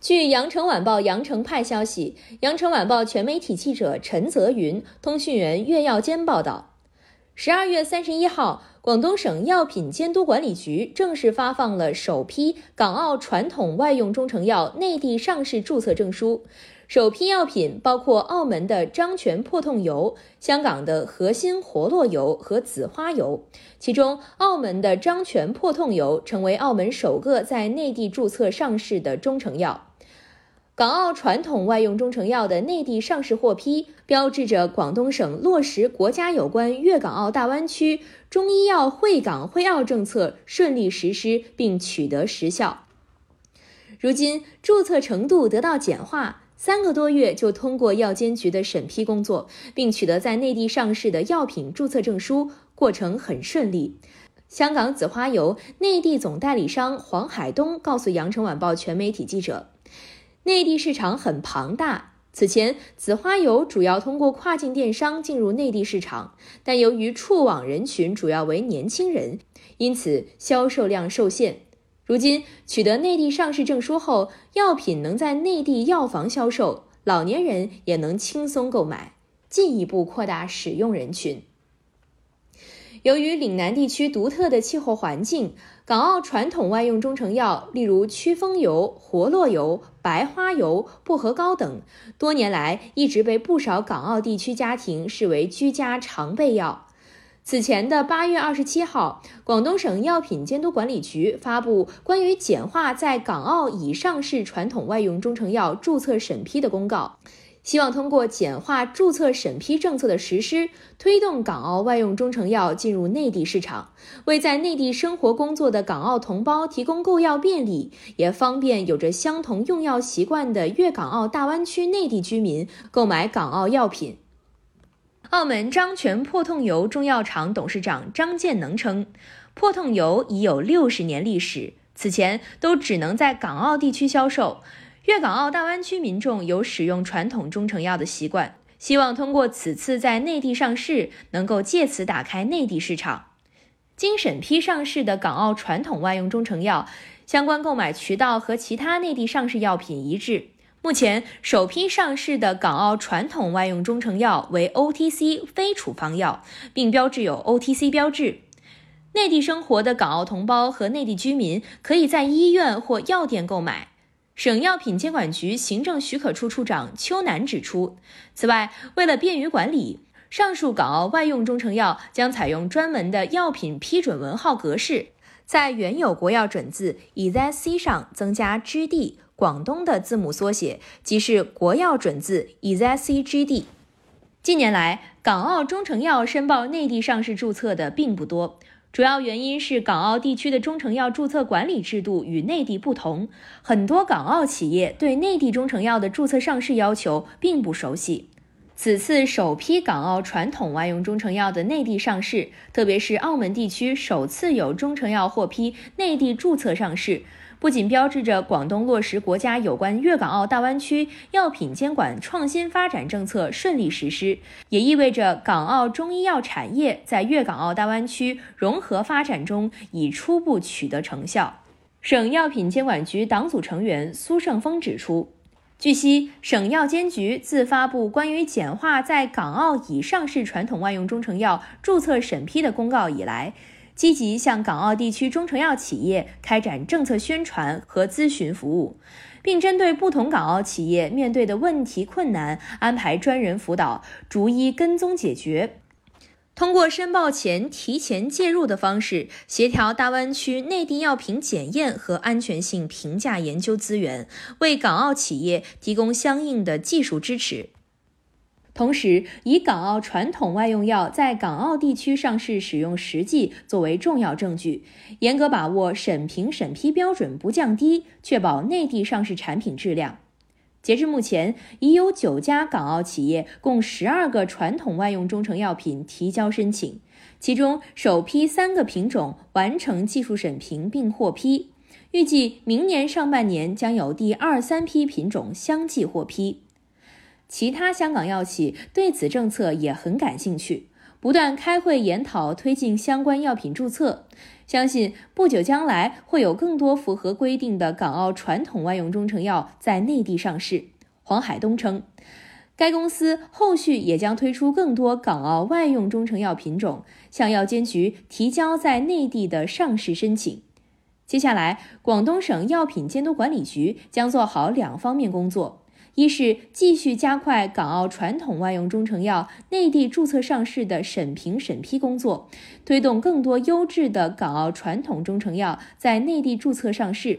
据羊城晚报羊城派消息，羊城晚报全媒体记者陈泽云、通讯员岳耀坚报道，十二月三十一号，广东省药品监督管理局正式发放了首批港澳传统外用中成药内地上市注册证书。首批药品包括澳门的张全破痛油、香港的核心活络油和紫花油。其中，澳门的张全破痛油成为澳门首个在内地注册上市的中成药。港澳传统外用中成药的内地上市获批，标志着广东省落实国家有关粤港澳大湾区中医药惠港惠澳政策顺利实施并取得实效。如今，注册程度得到简化。三个多月就通过药监局的审批工作，并取得在内地上市的药品注册证书，过程很顺利。香港紫花油内地总代理商黄海东告诉羊城晚报全媒体记者，内地市场很庞大。此前，紫花油主要通过跨境电商进入内地市场，但由于触网人群主要为年轻人，因此销售量受限。如今取得内地上市证书后，药品能在内地药房销售，老年人也能轻松购买，进一步扩大使用人群。由于岭南地区独特的气候环境，港澳传统外用中成药，例如驱风油、活络油、白花油、薄荷膏等，多年来一直被不少港澳地区家庭视为居家常备药。此前的八月二十七号，广东省药品监督管理局发布关于简化在港澳已上市传统外用中成药注册审批的公告，希望通过简化注册审批政策的实施，推动港澳外用中成药进入内地市场，为在内地生活工作的港澳同胞提供购药便利，也方便有着相同用药习惯的粤港澳大湾区内地居民购买港澳药品。澳门张全破痛油中药厂董事长张建能称，破痛油已有六十年历史，此前都只能在港澳地区销售。粤港澳大湾区民众有使用传统中成药的习惯，希望通过此次在内地上市，能够借此打开内地市场。经审批上市的港澳传统外用中成药，相关购买渠道和其他内地上市药品一致。目前首批上市的港澳传统外用中成药为 OTC 非处方药，并标志有 OTC 标志。内地生活的港澳同胞和内地居民可以在医院或药店购买。省药品监管局行政许可处处长邱楠指出，此外，为了便于管理，上述港澳外用中成药将采用专门的药品批准文号格式，在原有国药准字 EZC 上增加 GD。广东的字母缩写即是国药准字 EZCGD。近年来，港澳中成药申报内地上市注册的并不多，主要原因是港澳地区的中成药注册管理制度与内地不同，很多港澳企业对内地中成药的注册上市要求并不熟悉。此次首批港澳传统外用中成药的内地上市，特别是澳门地区首次有中成药获批内地注册上市。不仅标志着广东落实国家有关粤港澳大湾区药品监管创新发展政策顺利实施，也意味着港澳中医药产业在粤港澳大湾区融合发展中已初步取得成效。省药品监管局党组成员苏胜峰指出，据悉，省药监局自发布关于简化在港澳已上市传统外用中成药注册审批的公告以来。积极向港澳地区中成药企业开展政策宣传和咨询服务，并针对不同港澳企业面对的问题困难，安排专人辅导，逐一跟踪解决。通过申报前提前介入的方式，协调大湾区内地药品检验和安全性评价研究资源，为港澳企业提供相应的技术支持。同时，以港澳传统外用药在港澳地区上市使用实际作为重要证据，严格把握审评审批标准不降低，确保内地上市产品质量。截至目前，已有九家港澳企业共十二个传统外用中成药品提交申请，其中首批三个品种完成技术审评并获批，预计明年上半年将有第二三批品种相继获批。其他香港药企对此政策也很感兴趣，不断开会研讨推进相关药品注册。相信不久将来会有更多符合规定的港澳传统外用中成药在内地上市。黄海东称，该公司后续也将推出更多港澳外用中成药品种，向药监局提交在内地的上市申请。接下来，广东省药品监督管理局将做好两方面工作。一是继续加快港澳传统外用中成药内地注册上市的审评审批工作，推动更多优质的港澳传统中成药在内地注册上市；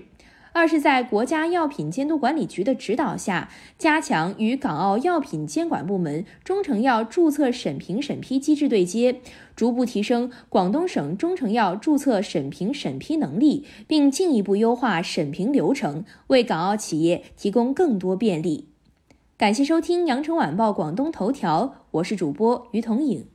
二是，在国家药品监督管理局的指导下，加强与港澳药品监管部门中成药注册审评审批机制对接，逐步提升广东省中成药注册审评审批能力，并进一步优化审评流程，为港澳企业提供更多便利。感谢收听羊城晚报广东头条，我是主播于彤颖。